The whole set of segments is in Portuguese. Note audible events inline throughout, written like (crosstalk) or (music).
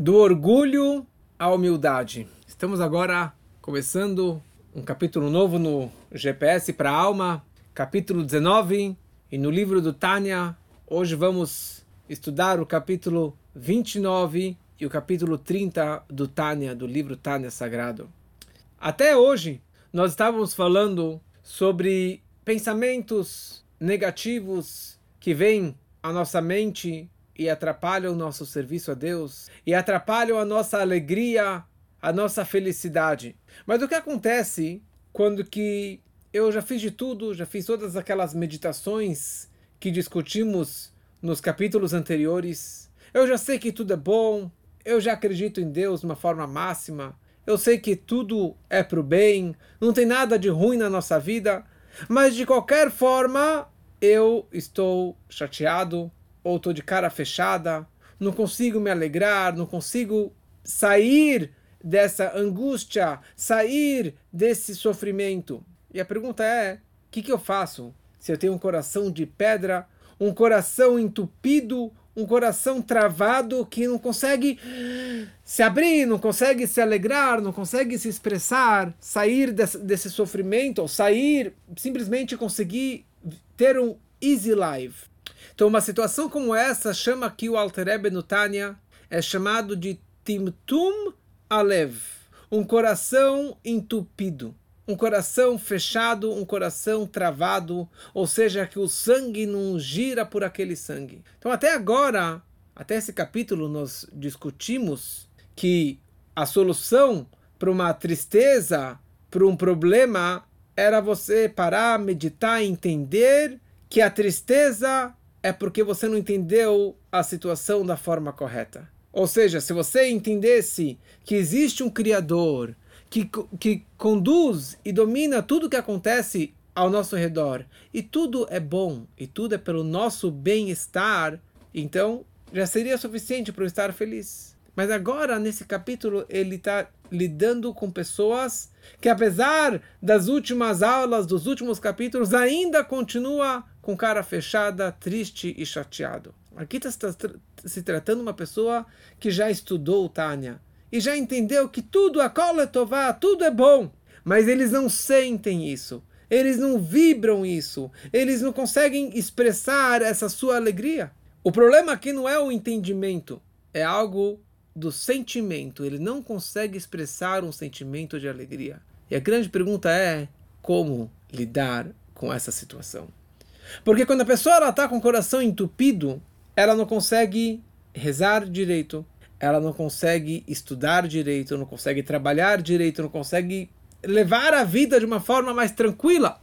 Do orgulho à humildade. Estamos agora começando um capítulo novo no GPS para a alma, capítulo 19, e no livro do Tânia, hoje vamos estudar o capítulo 29 e o capítulo 30 do Tânia, do livro Tânia Sagrado. Até hoje, nós estávamos falando sobre pensamentos negativos que vêm à nossa mente e atrapalham o nosso serviço a Deus e atrapalham a nossa alegria, a nossa felicidade. Mas o que acontece quando que eu já fiz de tudo, já fiz todas aquelas meditações que discutimos nos capítulos anteriores. Eu já sei que tudo é bom, eu já acredito em Deus de uma forma máxima. Eu sei que tudo é para o bem, não tem nada de ruim na nossa vida, mas de qualquer forma eu estou chateado, ou estou de cara fechada, não consigo me alegrar, não consigo sair dessa angústia, sair desse sofrimento. E a pergunta é: o que, que eu faço se eu tenho um coração de pedra, um coração entupido, um coração travado que não consegue se abrir, não consegue se alegrar, não consegue se expressar, sair desse, desse sofrimento, ou sair, simplesmente conseguir ter um easy life. Então, uma situação como essa chama aqui o Alter Rebbe no Tânia, é chamado de Timtum Alev, um coração entupido, um coração fechado, um coração travado, ou seja, que o sangue não gira por aquele sangue. Então, até agora, até esse capítulo, nós discutimos que a solução para uma tristeza, para um problema, era você parar, meditar, entender que a tristeza é porque você não entendeu a situação da forma correta. Ou seja, se você entendesse que existe um Criador que, que conduz e domina tudo que acontece ao nosso redor, e tudo é bom, e tudo é pelo nosso bem-estar, então já seria suficiente para eu estar feliz. Mas agora, nesse capítulo, ele está lidando com pessoas que, apesar das últimas aulas, dos últimos capítulos, ainda continua com cara fechada, triste e chateado. Aqui está se tratando uma pessoa que já estudou Tânia e já entendeu que tudo, a é tudo é bom, mas eles não sentem isso, eles não vibram isso, eles não conseguem expressar essa sua alegria. O problema aqui não é o entendimento, é algo do sentimento. Ele não consegue expressar um sentimento de alegria. E a grande pergunta é como lidar com essa situação. Porque quando a pessoa está com o coração entupido, ela não consegue rezar direito, ela não consegue estudar direito, não consegue trabalhar direito, não consegue levar a vida de uma forma mais tranquila.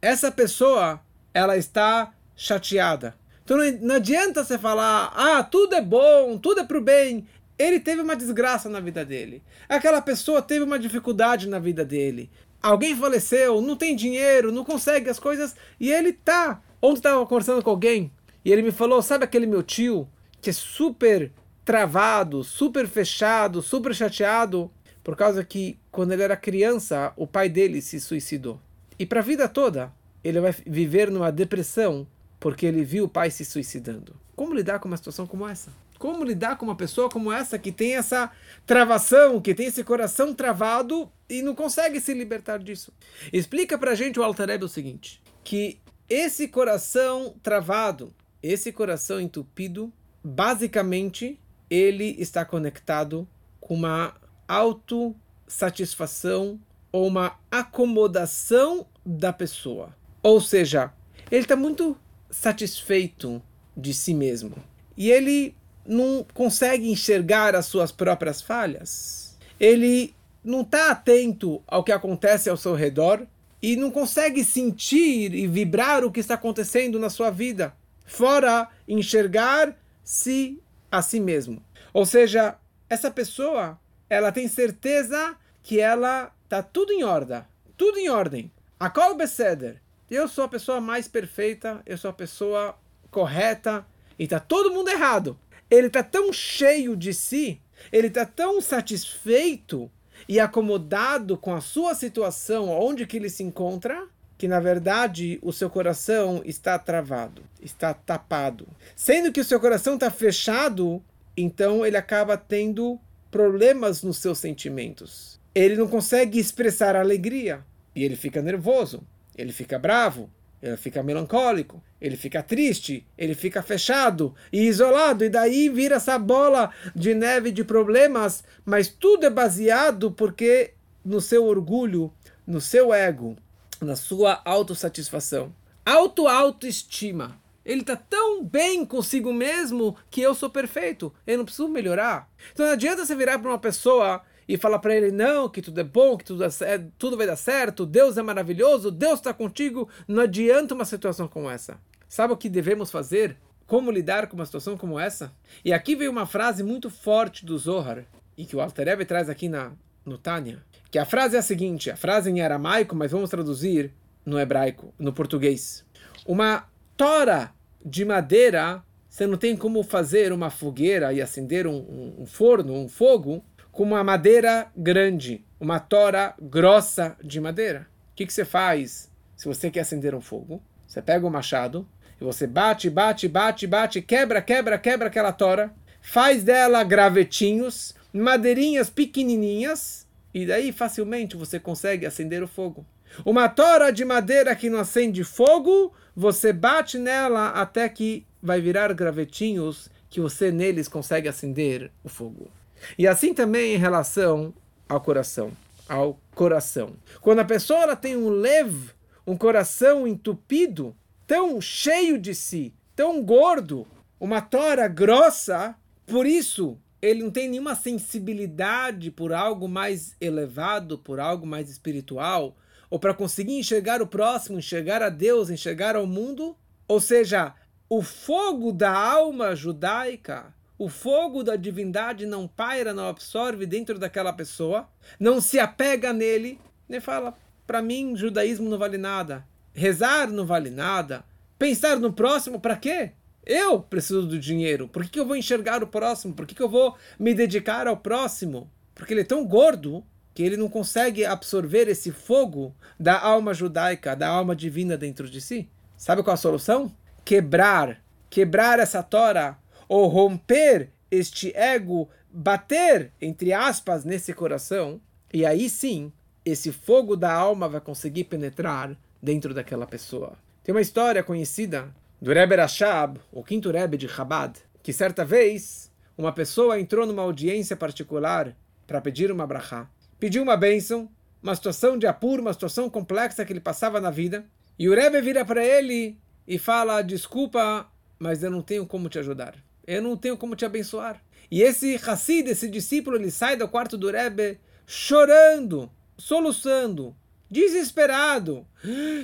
Essa pessoa, ela está chateada. Então não adianta você falar, ah, tudo é bom, tudo é para o bem. Ele teve uma desgraça na vida dele. Aquela pessoa teve uma dificuldade na vida dele. Alguém faleceu, não tem dinheiro, não consegue as coisas e ele tá Ontem estava conversando com alguém e ele me falou: sabe aquele meu tio que é super travado, super fechado, super chateado, por causa que quando ele era criança o pai dele se suicidou. E para a vida toda ele vai viver numa depressão porque ele viu o pai se suicidando. Como lidar com uma situação como essa? Como lidar com uma pessoa como essa que tem essa travação, que tem esse coração travado e não consegue se libertar disso? Explica pra gente o Alter o seguinte, que esse coração travado, esse coração entupido, basicamente ele está conectado com uma autossatisfação ou uma acomodação da pessoa. Ou seja, ele está muito satisfeito de si mesmo. E ele não consegue enxergar as suas próprias falhas. Ele não está atento ao que acontece ao seu redor e não consegue sentir e vibrar o que está acontecendo na sua vida, fora enxergar-se a si mesmo. Ou seja, essa pessoa, ela tem certeza que ela tá tudo em ordem, tudo em ordem. A Kol Beseder, eu sou a pessoa mais perfeita, eu sou a pessoa correta e tá todo mundo errado. Ele tá tão cheio de si, ele tá tão satisfeito e acomodado com a sua situação, onde que ele se encontra, que na verdade o seu coração está travado, está tapado. Sendo que o seu coração está fechado, então ele acaba tendo problemas nos seus sentimentos. Ele não consegue expressar alegria e ele fica nervoso, ele fica bravo, ele fica melancólico, ele fica triste, ele fica fechado e isolado, e daí vira essa bola de neve de problemas, mas tudo é baseado porque no seu orgulho, no seu ego, na sua autossatisfação. Auto-autoestima. Ele está tão bem consigo mesmo que eu sou perfeito. Eu não preciso melhorar. Então não adianta você virar para uma pessoa e falar para ele não, que tudo é bom, que tudo, é, tudo vai dar certo, Deus é maravilhoso, Deus está contigo. Não adianta uma situação como essa. Sabe o que devemos fazer? Como lidar com uma situação como essa? E aqui veio uma frase muito forte do Zohar, e que o Alter Rebbe traz aqui na, no Tânia, que a frase é a seguinte, a frase em aramaico, mas vamos traduzir no hebraico, no português. Uma tora de madeira, você não tem como fazer uma fogueira e acender um, um, um forno, um fogo, com uma madeira grande, uma tora grossa de madeira. O que, que você faz se você quer acender um fogo? Você pega o machado e você bate, bate, bate, bate, quebra, quebra, quebra aquela tora, faz dela gravetinhos, madeirinhas pequenininhas, e daí facilmente você consegue acender o fogo. Uma tora de madeira que não acende fogo, você bate nela até que vai virar gravetinhos que você neles consegue acender o fogo. E assim também em relação ao coração, ao coração. Quando a pessoa tem um lev, um coração entupido, tão cheio de si, tão gordo, uma tora grossa, por isso ele não tem nenhuma sensibilidade por algo mais elevado, por algo mais espiritual, ou para conseguir enxergar o próximo, enxergar a Deus, enxergar ao mundo. Ou seja, o fogo da alma judaica, o fogo da divindade não paira, não absorve dentro daquela pessoa, não se apega nele, nem fala, para mim, judaísmo não vale nada, rezar não vale nada, pensar no próximo, para quê? Eu preciso do dinheiro. Por que, que eu vou enxergar o próximo? Por que, que eu vou me dedicar ao próximo? Porque ele é tão gordo que ele não consegue absorver esse fogo da alma judaica, da alma divina dentro de si. Sabe qual a solução? Quebrar, quebrar essa tora, ou romper este ego, bater, entre aspas, nesse coração, e aí sim, esse fogo da alma vai conseguir penetrar dentro daquela pessoa. Tem uma história conhecida do Rebbe Rashab, o quinto Rebbe de Chabad, que certa vez uma pessoa entrou numa audiência particular para pedir uma brachá. Pediu uma bênção, uma situação de apuro, uma situação complexa que ele passava na vida. E o Rebbe vira para ele e fala: Desculpa, mas eu não tenho como te ajudar. Eu não tenho como te abençoar. E esse Hassid, esse discípulo, ele sai do quarto do Rebbe chorando, soluçando, desesperado,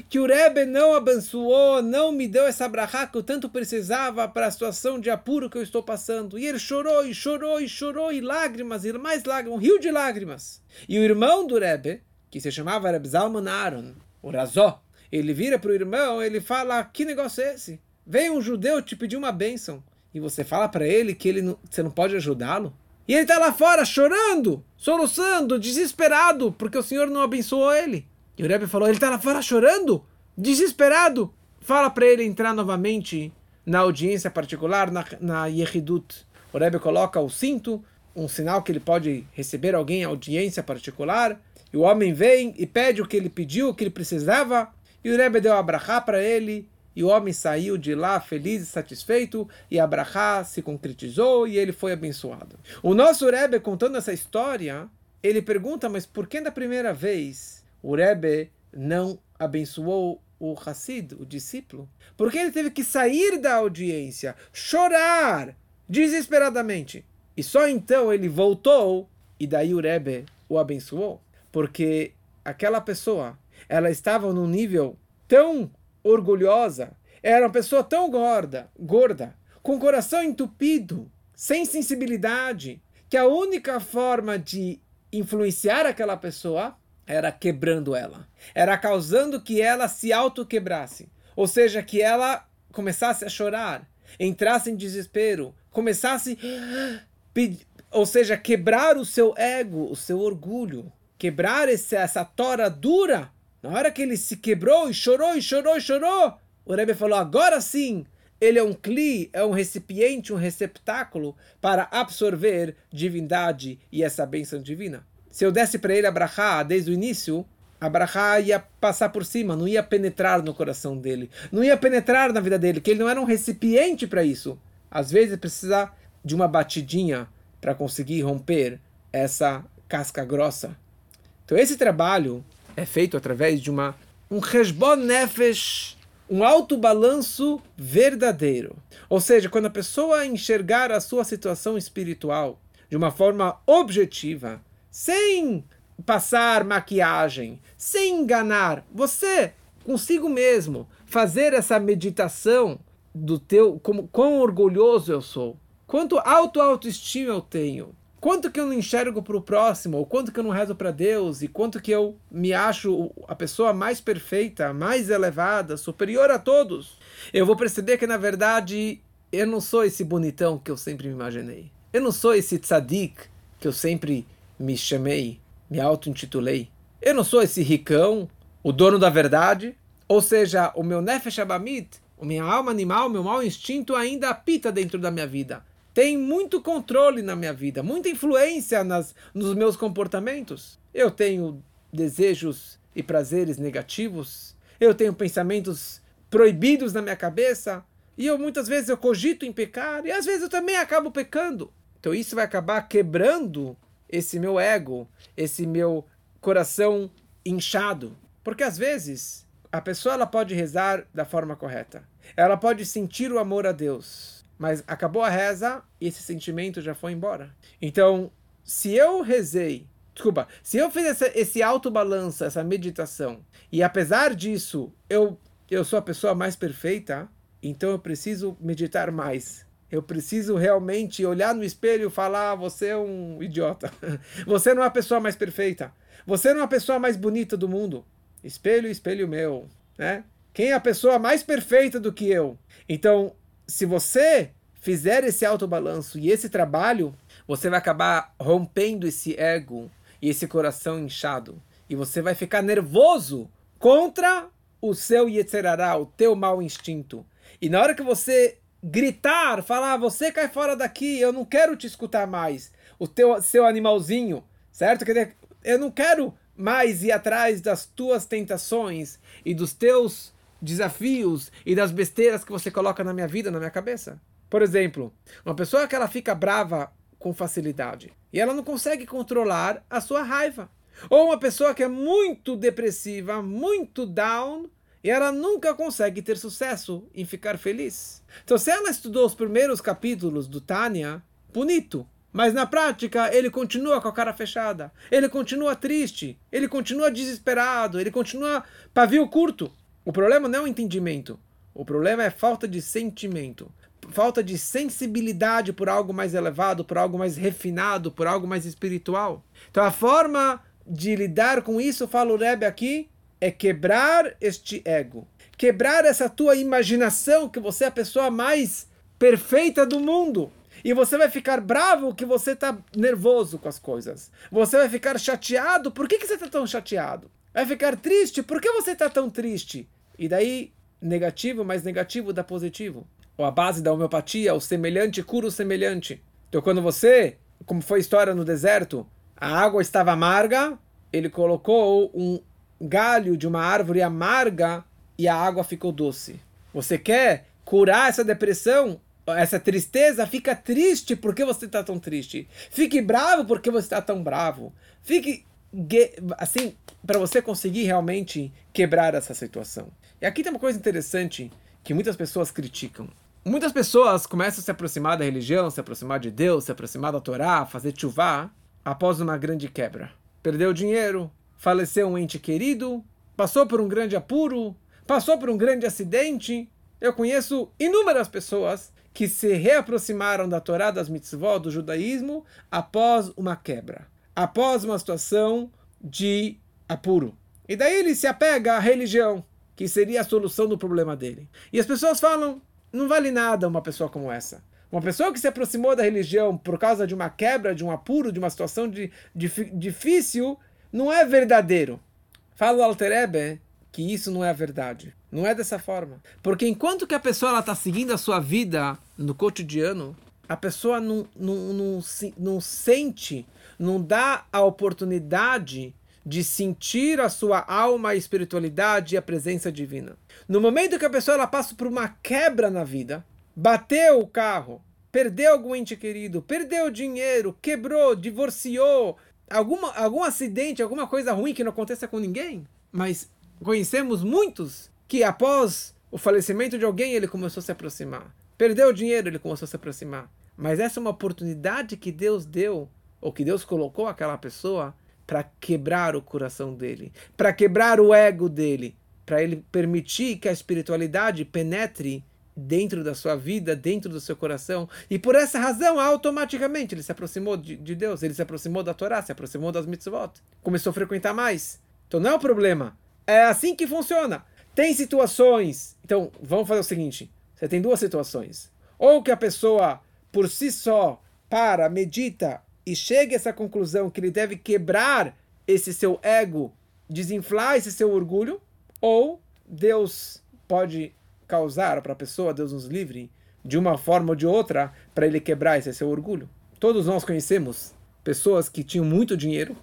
que o Rebbe não abençoou, não me deu essa brachá que eu tanto precisava para a situação de apuro que eu estou passando. E ele chorou, e chorou, e chorou, e lágrimas, e mais lágrimas, um rio de lágrimas. E o irmão do Rebbe, que se chamava Rebbe Zalman Aaron, o Razó, ele vira para o irmão, ele fala, que negócio é esse? Veio um judeu te pedir uma bênção, e você fala para ele que ele não, você não pode ajudá-lo? E ele está lá fora chorando, soluçando, desesperado, porque o Senhor não abençoou ele. E o Rebbe falou, ele está lá fora chorando, desesperado. Fala para ele entrar novamente na audiência particular, na, na Yehidut. O Rebbe coloca o cinto, um sinal que ele pode receber alguém em audiência particular. E o homem vem e pede o que ele pediu, o que ele precisava. E o Rebbe deu a para ele. E o homem saiu de lá feliz e satisfeito. E a brachá se concretizou e ele foi abençoado. O nosso Rebbe, contando essa história, ele pergunta, mas por que da primeira vez o Rebbe não abençoou o Hassid, o discípulo? Porque ele teve que sair da audiência, chorar desesperadamente. E só então ele voltou e daí o Rebbe o abençoou. Porque aquela pessoa, ela estava num nível tão orgulhosa, era uma pessoa tão gorda, gorda, com o coração entupido, sem sensibilidade, que a única forma de influenciar aquela pessoa era quebrando ela. Era causando que ela se auto-quebrasse. Ou seja, que ela começasse a chorar, entrasse em desespero, começasse. (gasps) Ou seja, quebrar o seu ego, o seu orgulho. Quebrar esse, essa tora dura. Na hora que ele se quebrou e chorou e chorou e chorou, o Rebbe falou: agora sim, ele é um cli, é um recipiente, um receptáculo para absorver divindade e essa bênção divina. Se eu desse para ele a brachá desde o início, a brachá ia passar por cima, não ia penetrar no coração dele, não ia penetrar na vida dele, que ele não era um recipiente para isso. Às vezes precisa de uma batidinha para conseguir romper essa casca grossa. Então esse trabalho é feito através de uma um resbon nefesh, um alto balanço verdadeiro. Ou seja, quando a pessoa enxergar a sua situação espiritual de uma forma objetiva, sem passar maquiagem, sem enganar, você consigo mesmo fazer essa meditação do teu como quão orgulhoso eu sou, quanto auto autoestima eu tenho, quanto que eu não enxergo para o próximo, ou quanto que eu não rezo para Deus, e quanto que eu me acho a pessoa mais perfeita, mais elevada, superior a todos, eu vou perceber que na verdade eu não sou esse bonitão que eu sempre me imaginei. Eu não sou esse tzadik que eu sempre me chamei, me auto-intitulei. Eu não sou esse ricão, o dono da verdade. Ou seja, o meu nefesh abamit, a minha alma animal, meu mau instinto ainda apita dentro da minha vida. Tem muito controle na minha vida, muita influência nas, nos meus comportamentos. Eu tenho desejos e prazeres negativos. Eu tenho pensamentos proibidos na minha cabeça. E eu muitas vezes eu cogito em pecar. E às vezes eu também acabo pecando. Então isso vai acabar quebrando esse meu ego, esse meu coração inchado. Porque às vezes a pessoa ela pode rezar da forma correta. Ela pode sentir o amor a Deus, mas acabou a reza e esse sentimento já foi embora. Então, se eu rezei, desculpa, se eu fiz essa, esse balanço, essa meditação, e apesar disso eu eu sou a pessoa mais perfeita, então eu preciso meditar mais. Eu preciso realmente olhar no espelho e falar: ah, você é um idiota. (laughs) Você não é a pessoa mais perfeita. Você não é a pessoa mais bonita do mundo. Espelho, espelho meu, né? Quem é a pessoa mais perfeita do que eu? Então, se você fizer esse autobalanço e esse trabalho, você vai acabar rompendo esse ego e esse coração inchado. E você vai ficar nervoso contra o seu Yetzerará, o teu mau instinto. E na hora que você gritar, falar, ah, você cai fora daqui, eu não quero te escutar mais, o teu seu animalzinho, certo? Quer eu não quero mais ir atrás das tuas tentações e dos teus desafios e das besteiras que você coloca na minha vida, na minha cabeça. Por exemplo, uma pessoa que ela fica brava com facilidade e ela não consegue controlar a sua raiva. Ou uma pessoa que é muito depressiva, muito down, e ela nunca consegue ter sucesso em ficar feliz. Então, se ela estudou os primeiros capítulos do Tânia, bonito. Mas na prática, ele continua com a cara fechada. Ele continua triste. Ele continua desesperado. Ele continua pavio curto. O problema não é o entendimento. O problema é falta de sentimento. Falta de sensibilidade por algo mais elevado, por algo mais refinado, por algo mais espiritual. Então a forma de lidar com isso, fala o Rebbe aqui, é quebrar este ego. Quebrar essa tua imaginação que você é a pessoa mais perfeita do mundo. E você vai ficar bravo que você está nervoso com as coisas. Você vai ficar chateado. Por que, que você está tão chateado? Vai ficar triste. Por que você está tão triste? E daí, negativo mais negativo dá positivo. Ou a base da homeopatia, o semelhante cura o semelhante. Então, quando você, como foi a história no deserto, a água estava amarga, ele colocou um galho de uma árvore amarga e a água ficou doce. Você quer curar essa depressão? essa tristeza, fica triste porque você está tão triste. Fique bravo porque você está tão bravo. Fique assim para você conseguir realmente quebrar essa situação. E aqui tem uma coisa interessante que muitas pessoas criticam. Muitas pessoas começam a se aproximar da religião, se aproximar de Deus, se aproximar da Torá, fazer chuvá após uma grande quebra. Perdeu dinheiro, faleceu um ente querido, passou por um grande apuro, passou por um grande acidente. Eu conheço inúmeras pessoas que se reaproximaram da Torá das mitzvot do judaísmo após uma quebra, após uma situação de apuro. E daí ele se apega à religião, que seria a solução do problema dele. E as pessoas falam: não vale nada uma pessoa como essa. Uma pessoa que se aproximou da religião por causa de uma quebra, de um apuro, de uma situação de, de difícil, não é verdadeiro. Fala o Alterebe que isso não é a verdade. Não é dessa forma. Porque enquanto que a pessoa está seguindo a sua vida no cotidiano, a pessoa não, não, não, não sente, não dá a oportunidade de sentir a sua alma, a espiritualidade e a presença divina. No momento que a pessoa ela passa por uma quebra na vida, bateu o carro, perdeu algum ente querido, perdeu dinheiro, quebrou, divorciou, alguma, algum acidente, alguma coisa ruim que não aconteça com ninguém, mas conhecemos muitos que após o falecimento de alguém ele começou a se aproximar. Perdeu o dinheiro, ele começou a se aproximar. Mas essa é uma oportunidade que Deus deu, ou que Deus colocou aquela pessoa para quebrar o coração dele, para quebrar o ego dele, para ele permitir que a espiritualidade penetre dentro da sua vida, dentro do seu coração. E por essa razão, automaticamente, ele se aproximou de, de Deus, ele se aproximou da Torá, se aproximou das mitzvot, começou a frequentar mais. Então não é o problema. É assim que funciona. Tem situações. Então, vamos fazer o seguinte: você tem duas situações. Ou que a pessoa, por si só, para, medita e chega a essa conclusão que ele deve quebrar esse seu ego, desinflar esse seu orgulho, ou Deus pode causar para a pessoa, Deus nos livre, de uma forma ou de outra, para ele quebrar esse seu orgulho. Todos nós conhecemos pessoas que tinham muito dinheiro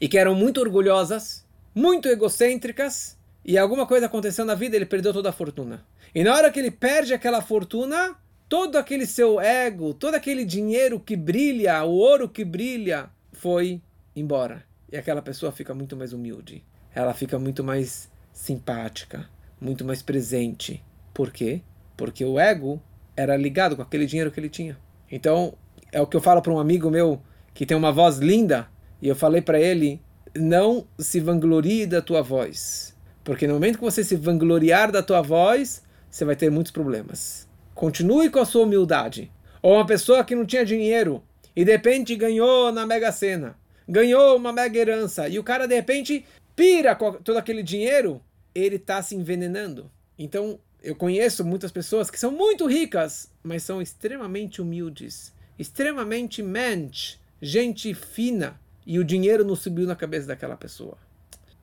e que eram muito orgulhosas, muito egocêntricas, e alguma coisa aconteceu na vida, ele perdeu toda a fortuna. E na hora que ele perde aquela fortuna, todo aquele seu ego, todo aquele dinheiro que brilha, o ouro que brilha, foi embora. E aquela pessoa fica muito mais humilde. Ela fica muito mais simpática, muito mais presente. Por quê? Porque o ego era ligado com aquele dinheiro que ele tinha. Então, é o que eu falo para um amigo meu que tem uma voz linda, e eu falei para ele: não se vanglorie da tua voz. Porque no momento que você se vangloriar da tua voz, você vai ter muitos problemas. Continue com a sua humildade. Ou uma pessoa que não tinha dinheiro e de repente ganhou na Mega Sena, ganhou uma mega herança, e o cara de repente pira com todo aquele dinheiro, ele está se envenenando. Então, eu conheço muitas pessoas que são muito ricas, mas são extremamente humildes, extremamente mente, gente fina, e o dinheiro não subiu na cabeça daquela pessoa.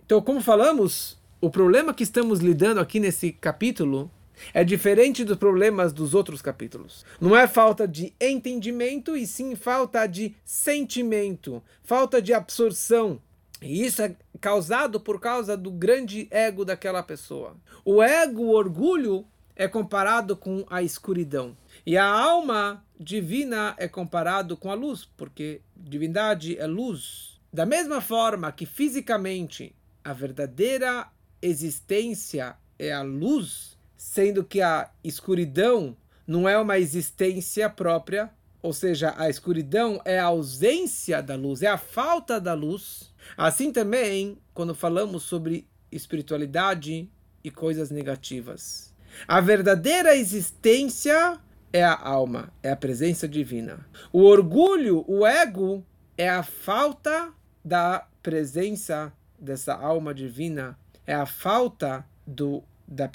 Então, como falamos, o problema que estamos lidando aqui nesse capítulo é diferente dos problemas dos outros capítulos. Não é falta de entendimento, e sim falta de sentimento, falta de absorção. E isso é causado por causa do grande ego daquela pessoa. O ego, o orgulho, é comparado com a escuridão. E a alma divina é comparado com a luz, porque divindade é luz. Da mesma forma que fisicamente a verdadeira existência é a luz, sendo que a escuridão não é uma existência própria, ou seja, a escuridão é a ausência da luz, é a falta da luz. Assim também, quando falamos sobre espiritualidade e coisas negativas. A verdadeira existência é a alma, é a presença divina. O orgulho, o ego, é a falta da presença dessa alma divina, é a falta do da,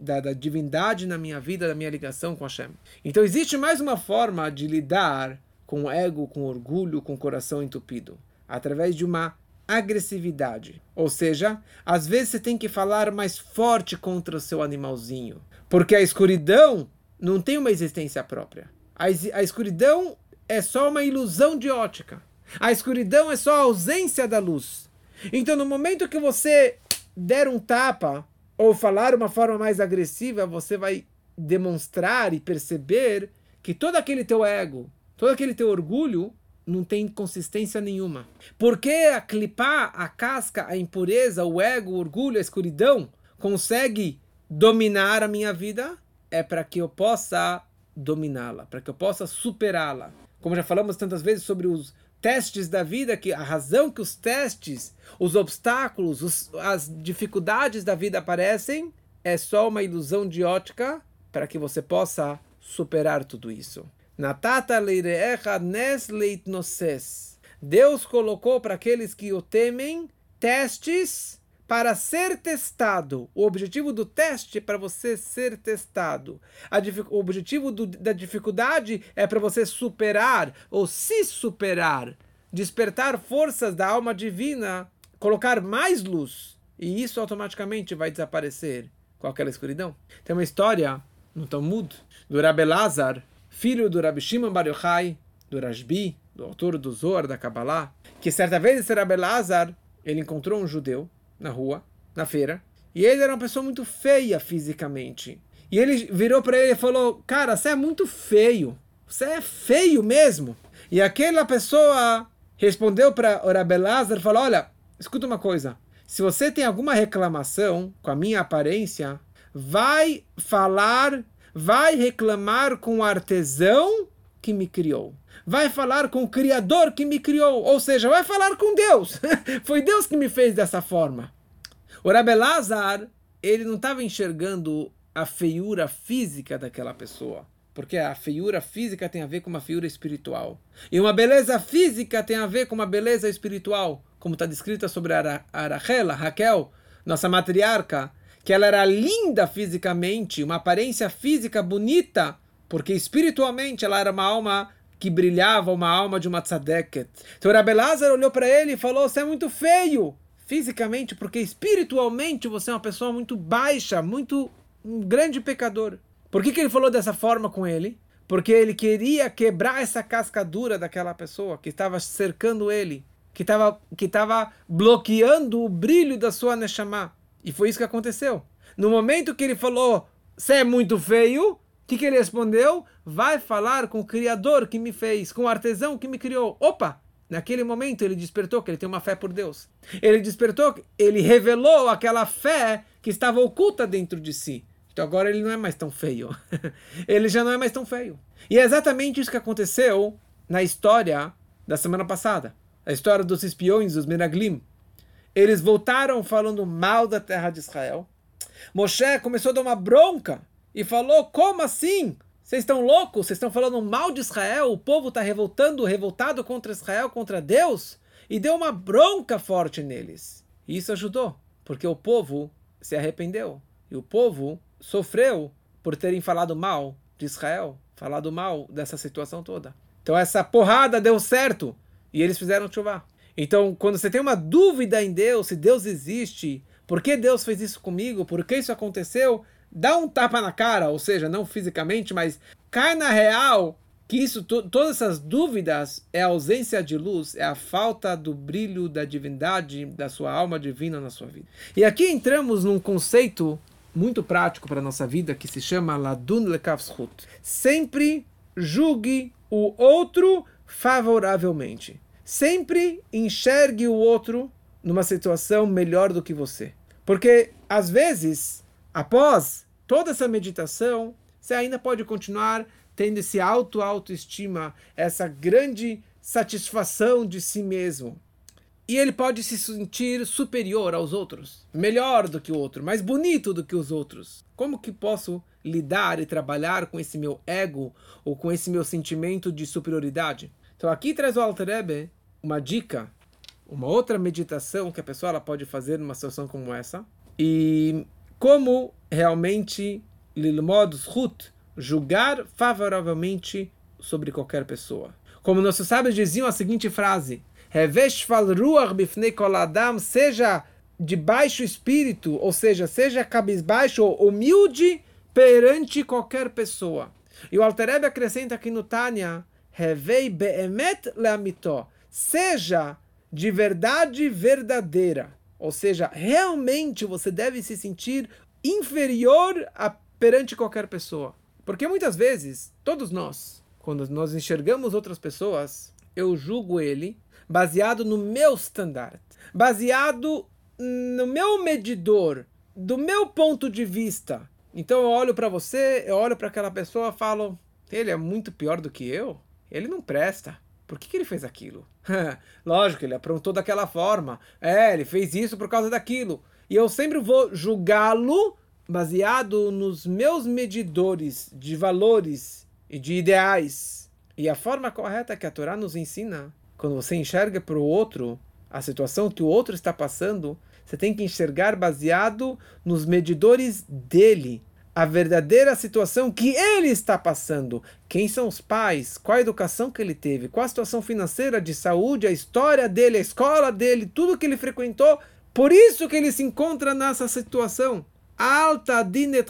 da, da divindade na minha vida, da minha ligação com Hashem. Então existe mais uma forma de lidar com o ego, com o orgulho, com o coração entupido, através de uma agressividade. Ou seja, às vezes você tem que falar mais forte contra o seu animalzinho, porque a escuridão não tem uma existência própria. A, a escuridão é só uma ilusão de ótica. A escuridão é só a ausência da luz. Então, no momento que você der um tapa ou falar uma forma mais agressiva, você vai demonstrar e perceber que todo aquele teu ego, todo aquele teu orgulho não tem consistência nenhuma. Porque a clipar a casca, a impureza, o ego, o orgulho, a escuridão consegue dominar a minha vida é para que eu possa dominá-la, para que eu possa superá-la. Como já falamos tantas vezes sobre os testes da vida, que a razão que os testes, os obstáculos, os, as dificuldades da vida aparecem é só uma ilusão de ótica para que você possa superar tudo isso. Natata leireecha nes leitnoses. Deus colocou para aqueles que o temem testes para ser testado. O objetivo do teste é para você ser testado. o objetivo do, da dificuldade é para você superar ou se superar, despertar forças da alma divina, colocar mais luz. e isso automaticamente vai desaparecer com aquela escuridão. Tem uma história no Talmud do Rabbi Lazar, filho do Rabbi Shimon Bar Yochai, do Rashbi, do autor do Zohar da Kabbalah, que certa vez esse Rabbi Lazar, ele encontrou um judeu na rua, na feira, e ele era uma pessoa muito feia fisicamente. E ele virou para ele e falou: Cara, você é muito feio. Você é feio mesmo. E aquela pessoa respondeu para o Rabbi Lazar e falou: Olha, escuta uma coisa. Se você tem alguma reclamação com a minha aparência, vai falar, vai reclamar com o artesão que me criou. Vai falar com o Criador que me criou. Ou seja, vai falar com Deus. (laughs) Foi Deus que me fez dessa forma. O Rabbi Lazar, ele não estava enxergando a feiura física daquela pessoa. Porque a feiura física tem a ver com uma feiura espiritual. E uma beleza física tem a ver com uma beleza espiritual. Como está descrita sobre a, a Rachel, a Raquel, nossa matriarca, que ela era linda fisicamente, uma aparência física bonita, porque espiritualmente ela era uma alma que brilhava, uma alma de uma tzadeket. Então Rabbi Lázaro olhou para ele e falou: Você é muito feio fisicamente, porque espiritualmente você é uma pessoa muito baixa, muito um grande pecador. Por que, que ele falou dessa forma com ele? Porque ele queria quebrar essa casca dura daquela pessoa que estava cercando ele, que estava que estava bloqueando o brilho da sua Neshama. E foi isso que aconteceu. No momento que ele falou, você é muito feio, que, que ele respondeu? Vai falar com o Criador que me fez, com o artesão que me criou. Opa! Naquele momento ele despertou que ele tem uma fé por Deus. Ele despertou, ele revelou aquela fé que estava oculta dentro de si. Então agora ele não é mais tão feio. (laughs) ele já não é mais tão feio. E é exatamente isso que aconteceu na história da semana passada. A história dos espiões, dos Meraglim. Eles voltaram falando mal da terra de Israel. Moshe começou a dar uma bronca e falou: Como assim? Vocês estão loucos? Vocês estão falando mal de Israel? O povo está revoltando, revoltado contra Israel, contra Deus? E deu uma bronca forte neles. E isso ajudou, porque o povo se arrependeu. E o povo sofreu por terem falado mal de Israel, falado mal dessa situação toda. Então essa porrada deu certo e eles fizeram chuva. Então, quando você tem uma dúvida em Deus, se Deus existe, por que Deus fez isso comigo, por que isso aconteceu, dá um tapa na cara, ou seja, não fisicamente, mas cai na real que isso, todas essas dúvidas é a ausência de luz, é a falta do brilho da divindade, da sua alma divina na sua vida. E aqui entramos num conceito muito prático para a nossa vida que se chama Ladun Lekavshut. Sempre julgue o outro favoravelmente. Sempre enxergue o outro numa situação melhor do que você. Porque, às vezes, após toda essa meditação, você ainda pode continuar tendo esse auto-autoestima, essa grande satisfação de si mesmo. E ele pode se sentir superior aos outros, melhor do que o outro, mais bonito do que os outros. Como que posso lidar e trabalhar com esse meu ego ou com esse meu sentimento de superioridade? Então aqui traz o Alter Rebbe uma dica, uma outra meditação que a pessoa ela pode fazer numa situação como essa. E como realmente Lilmod Zhut, julgar favoravelmente sobre qualquer pessoa. Como nossos sábios diziam a seguinte frase: seja de baixo espírito, ou seja, seja cabisbaixo ou humilde perante qualquer pessoa. E o Altereb acrescenta aqui no Tânia, Revei be'emet seja de verdade verdadeira. Ou seja, realmente você deve se sentir inferior a, perante qualquer pessoa. Porque muitas vezes, todos nós, quando nós enxergamos outras pessoas, eu julgo ele baseado no meu standard, baseado no meu medidor, do meu ponto de vista. Então eu olho para você, eu olho para aquela pessoa falo: ele é muito pior do que eu? Ele não presta. Por que, que ele fez aquilo? (laughs) Lógico, ele aprontou daquela forma. É, ele fez isso por causa daquilo. E eu sempre vou julgá-lo baseado nos meus medidores de valores e de ideais. E a forma correta que a Torá nos ensina, quando você enxerga para o outro a situação que o outro está passando, você tem que enxergar baseado nos medidores dele, a verdadeira situação que ele está passando. Quem são os pais? Qual a educação que ele teve? Qual a situação financeira, de saúde, a história dele, a escola dele, tudo que ele frequentou Por isso que ele se encontra nessa situação. Alta dinet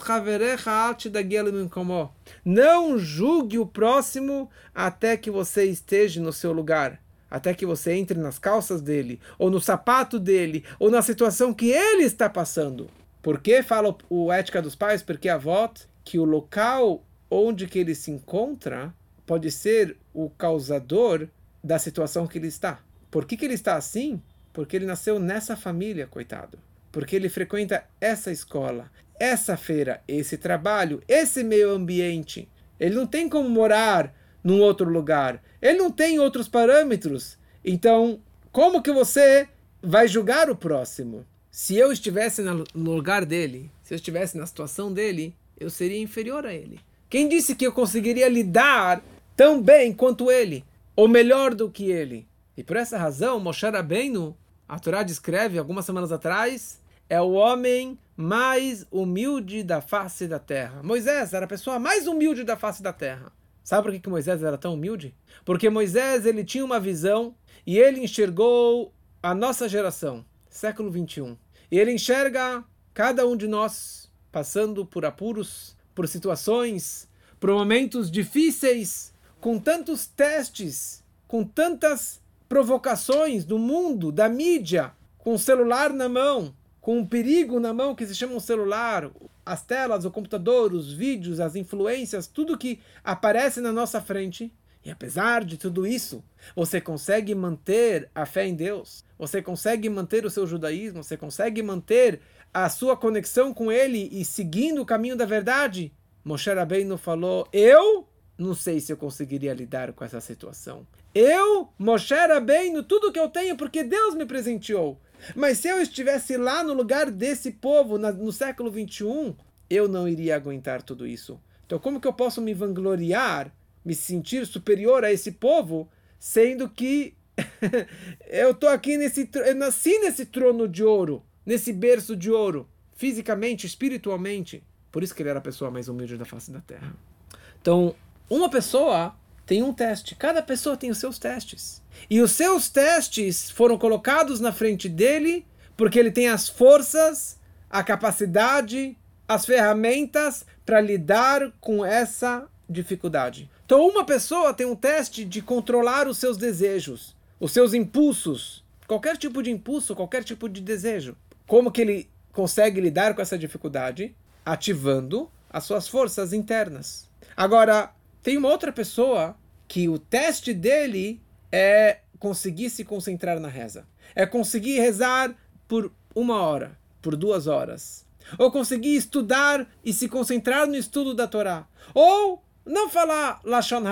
Não julgue o próximo até que você esteja no seu lugar. Até que você entre nas calças dele, ou no sapato dele, ou na situação que ele está passando. Por que fala o Ética dos Pais? Porque a voto que o local onde que ele se encontra pode ser o causador da situação que ele está. Por que, que ele está assim? Porque ele nasceu nessa família, coitado. Porque ele frequenta essa escola, essa feira, esse trabalho, esse meio ambiente. Ele não tem como morar num outro lugar. Ele não tem outros parâmetros. Então, como que você vai julgar o próximo? Se eu estivesse no lugar dele, se eu estivesse na situação dele, eu seria inferior a ele. Quem disse que eu conseguiria lidar tão bem quanto ele, ou melhor do que ele? E por essa razão, Moshe Rabbeinu, a Torá descreve algumas semanas atrás, é o homem mais humilde da face da terra. Moisés era a pessoa mais humilde da face da terra. Sabe por que, que Moisés era tão humilde? Porque Moisés ele tinha uma visão e ele enxergou a nossa geração, século 21. E ele enxerga cada um de nós passando por apuros, por situações, por momentos difíceis, com tantos testes, com tantas provocações do mundo, da mídia, com o celular na mão, com um perigo na mão que se chama um celular, as telas, o computador, os vídeos, as influências, tudo que aparece na nossa frente. E apesar de tudo isso, você consegue manter a fé em Deus, você consegue manter o seu judaísmo, você consegue manter a sua conexão com ele e seguindo o caminho da verdade, Moshe Rabbeinu falou, eu não sei se eu conseguiria lidar com essa situação. Eu, Moshe Rabbeinu, tudo que eu tenho porque Deus me presenteou. Mas se eu estivesse lá no lugar desse povo, na, no século 21, eu não iria aguentar tudo isso. Então como que eu posso me vangloriar, me sentir superior a esse povo, sendo que (laughs) eu estou aqui nesse, eu nasci nesse trono de ouro nesse berço de ouro, fisicamente, espiritualmente. Por isso que ele era a pessoa mais humilde da face da terra. Então, uma pessoa tem um teste. Cada pessoa tem os seus testes. E os seus testes foram colocados na frente dele porque ele tem as forças, a capacidade, as ferramentas para lidar com essa dificuldade. Então, uma pessoa tem um teste de controlar os seus desejos, os seus impulsos, qualquer tipo de impulso, qualquer tipo de desejo. Como que ele consegue lidar com essa dificuldade? Ativando as suas forças internas. Agora, tem uma outra pessoa que o teste dele é conseguir se concentrar na reza. É conseguir rezar por uma hora, por duas horas. Ou conseguir estudar e se concentrar no estudo da Torá. Ou não falar Lashon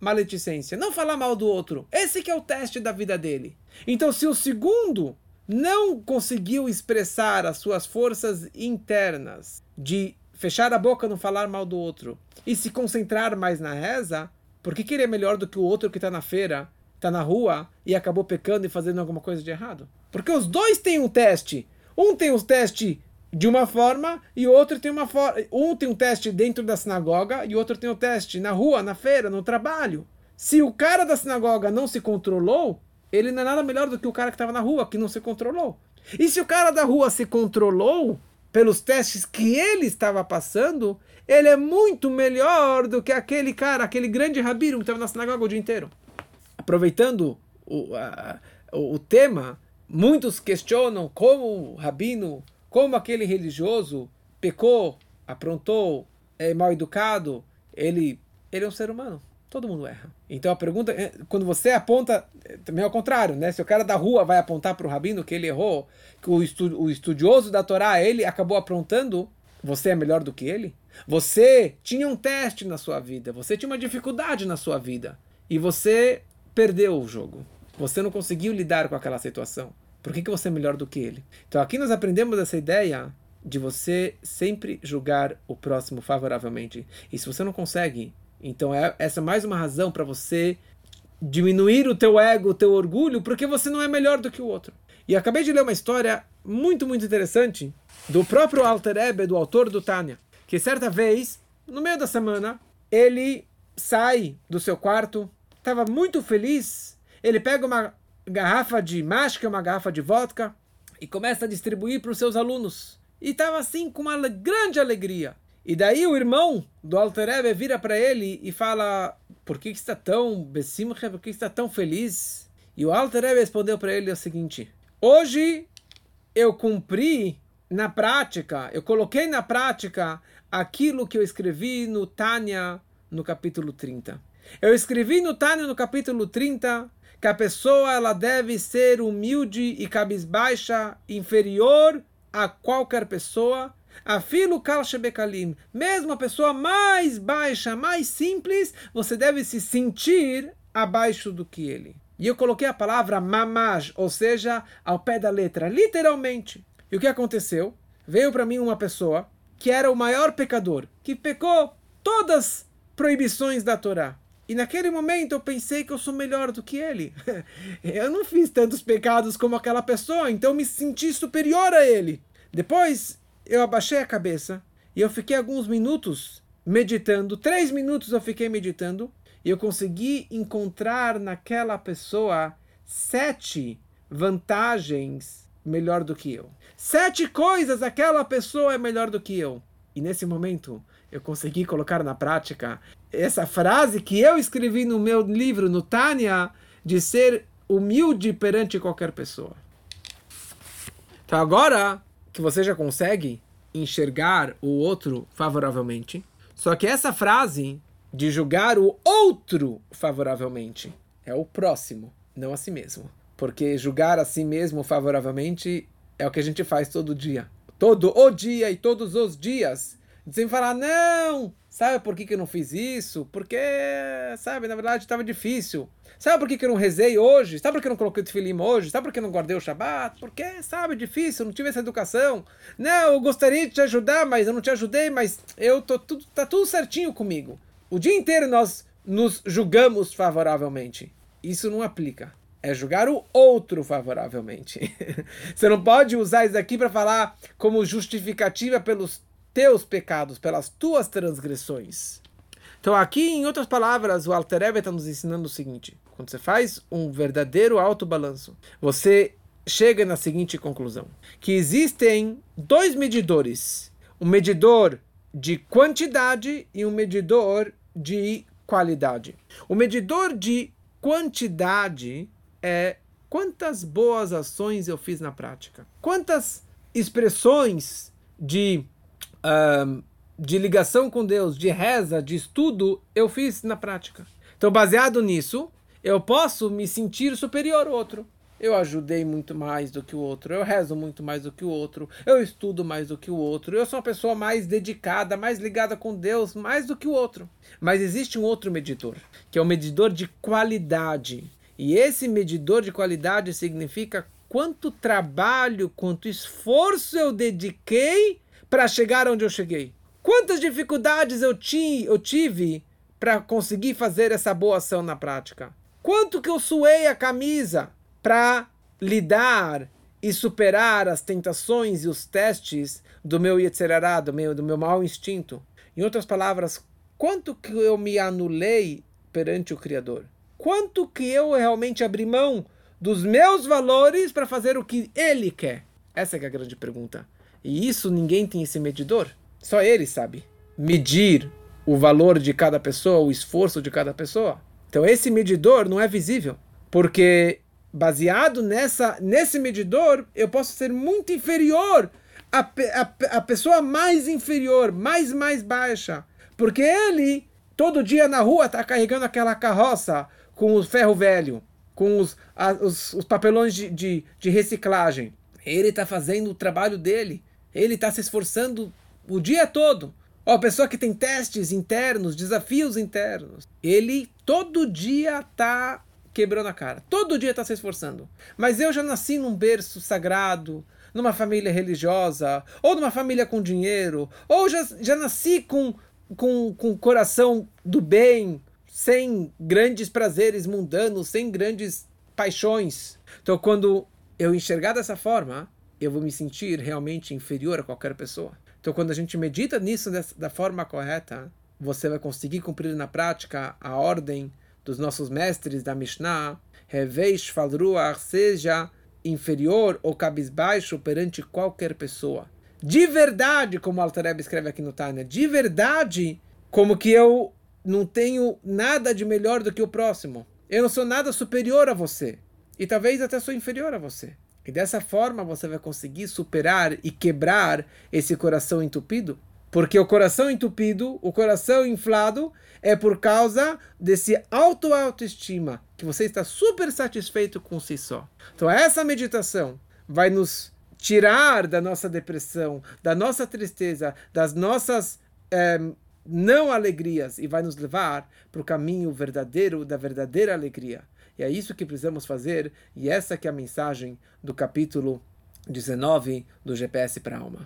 maledicência. Não falar mal do outro. Esse que é o teste da vida dele. Então, se o segundo não conseguiu expressar as suas forças internas de fechar a boca, não falar mal do outro e se concentrar mais na reza, por que, que ele é melhor do que o outro que está na feira, está na rua e acabou pecando e fazendo alguma coisa de errado? Porque os dois têm um teste. Um tem um teste de uma forma e o outro tem uma forma. Um tem um teste dentro da sinagoga e o outro tem um teste na rua, na feira, no trabalho. Se o cara da sinagoga não se controlou, ele não é nada melhor do que o cara que estava na rua, que não se controlou. E se o cara da rua se controlou pelos testes que ele estava passando, ele é muito melhor do que aquele cara, aquele grande rabino que estava na sinagoga o dia inteiro. Aproveitando o, a, o tema, muitos questionam como o rabino, como aquele religioso pecou, aprontou, é mal educado, ele, ele é um ser humano. Todo mundo erra. Então a pergunta, é, quando você aponta, é, também é ao contrário, né? Se o cara da rua vai apontar para o rabino que ele errou, que o, estu, o estudioso da Torá, ele acabou aprontando, você é melhor do que ele? Você tinha um teste na sua vida, você tinha uma dificuldade na sua vida e você perdeu o jogo. Você não conseguiu lidar com aquela situação. Por que, que você é melhor do que ele? Então aqui nós aprendemos essa ideia de você sempre julgar o próximo favoravelmente. E se você não consegue, então é, essa é mais uma razão para você diminuir o teu ego, o teu orgulho, porque você não é melhor do que o outro. E acabei de ler uma história muito, muito interessante do próprio Alter Ebe, do autor do Tânia, que certa vez, no meio da semana, ele sai do seu quarto, estava muito feliz, ele pega uma garrafa de mashka, uma garrafa de vodka, e começa a distribuir para os seus alunos. E estava assim com uma grande alegria. E daí o irmão do Alter Rebbe vira para ele e fala: Por que, que está tão besimcha? Por que está tão feliz? E o Alter Rebbe respondeu para ele o seguinte: Hoje eu cumpri na prática, eu coloquei na prática aquilo que eu escrevi no Tânia no capítulo 30. Eu escrevi no Tânia no capítulo 30 que a pessoa ela deve ser humilde e cabisbaixa, inferior a qualquer pessoa. Afilo kal shebekalim, mesmo a pessoa mais baixa, mais simples, você deve se sentir abaixo do que ele. E eu coloquei a palavra mamaj, ou seja, ao pé da letra, literalmente. E o que aconteceu? Veio para mim uma pessoa que era o maior pecador, que pecou todas proibições da Torá. E naquele momento eu pensei que eu sou melhor do que ele. (laughs) eu não fiz tantos pecados como aquela pessoa, então me senti superior a ele. Depois eu abaixei a cabeça e eu fiquei alguns minutos meditando. Três minutos eu fiquei meditando e eu consegui encontrar naquela pessoa sete vantagens melhor do que eu. Sete coisas aquela pessoa é melhor do que eu. E nesse momento eu consegui colocar na prática essa frase que eu escrevi no meu livro, no Tânia, de ser humilde perante qualquer pessoa. Então agora que você já consegue enxergar o outro favoravelmente, só que essa frase de julgar o outro favoravelmente é o próximo, não a si mesmo. Porque julgar a si mesmo favoravelmente é o que a gente faz todo dia. Todo o dia e todos os dias sem falar, não, sabe por que, que eu não fiz isso? Porque, sabe, na verdade estava difícil. Sabe por que, que eu não rezei hoje? Sabe por que eu não coloquei o tefilim hoje? Sabe por que eu não guardei o Shabat? Porque, sabe, difícil, não tive essa educação. Não, eu gostaria de te ajudar, mas eu não te ajudei, mas eu tô tudo, tá tudo certinho comigo. O dia inteiro nós nos julgamos favoravelmente. Isso não aplica. É julgar o outro favoravelmente. (laughs) Você não pode usar isso aqui para falar como justificativa pelos teus pecados, pelas tuas transgressões. Então aqui, em outras palavras, o Alter está nos ensinando o seguinte: quando você faz um verdadeiro autobalanço, você chega na seguinte conclusão: que existem dois medidores, um medidor de quantidade e um medidor de qualidade. O medidor de quantidade é quantas boas ações eu fiz na prática, quantas expressões de um, de ligação com Deus, de reza, de estudo, eu fiz na prática. Então, baseado nisso, eu posso me sentir superior ao outro. Eu ajudei muito mais do que o outro, eu rezo muito mais do que o outro, eu estudo mais do que o outro, eu sou uma pessoa mais dedicada, mais ligada com Deus, mais do que o outro. Mas existe um outro medidor, que é o medidor de qualidade. E esse medidor de qualidade significa quanto trabalho, quanto esforço eu dediquei para chegar onde eu cheguei? Quantas dificuldades eu, ti, eu tive para conseguir fazer essa boa ação na prática? Quanto que eu suei a camisa para lidar e superar as tentações e os testes do meu Yetzerará, do meu, do meu mau instinto? Em outras palavras, quanto que eu me anulei perante o Criador? Quanto que eu realmente abri mão dos meus valores para fazer o que Ele quer? Essa é a grande pergunta. E isso ninguém tem esse medidor. Só ele sabe medir o valor de cada pessoa, o esforço de cada pessoa. Então esse medidor não é visível, porque baseado nessa nesse medidor eu posso ser muito inferior à, à, à pessoa mais inferior, mais mais baixa, porque ele todo dia na rua está carregando aquela carroça com o ferro velho, com os, a, os, os papelões de, de, de reciclagem. Ele está fazendo o trabalho dele. Ele está se esforçando o dia todo. Ó, a pessoa que tem testes internos, desafios internos, ele todo dia está quebrando a cara. Todo dia está se esforçando. Mas eu já nasci num berço sagrado, numa família religiosa, ou numa família com dinheiro, ou já, já nasci com, com, com coração do bem, sem grandes prazeres mundanos, sem grandes paixões. Então, quando eu enxergar dessa forma, eu vou me sentir realmente inferior a qualquer pessoa. Então, quando a gente medita nisso da forma correta, você vai conseguir cumprir na prática a ordem dos nossos mestres da Mishnah, Reveish Falruach, seja inferior ou cabisbaixo perante qualquer pessoa. De verdade, como o Altareb escreve aqui no Tânia, de verdade, como que eu não tenho nada de melhor do que o próximo. Eu não sou nada superior a você. E talvez até sou inferior a você. E dessa forma você vai conseguir superar e quebrar esse coração entupido. Porque o coração entupido, o coração inflado, é por causa desse auto-autoestima, que você está super satisfeito com si só. Então essa meditação vai nos tirar da nossa depressão, da nossa tristeza, das nossas é, não alegrias e vai nos levar para o caminho verdadeiro da verdadeira alegria. E é isso que precisamos fazer, e essa que é a mensagem do capítulo 19 do GPS para a alma.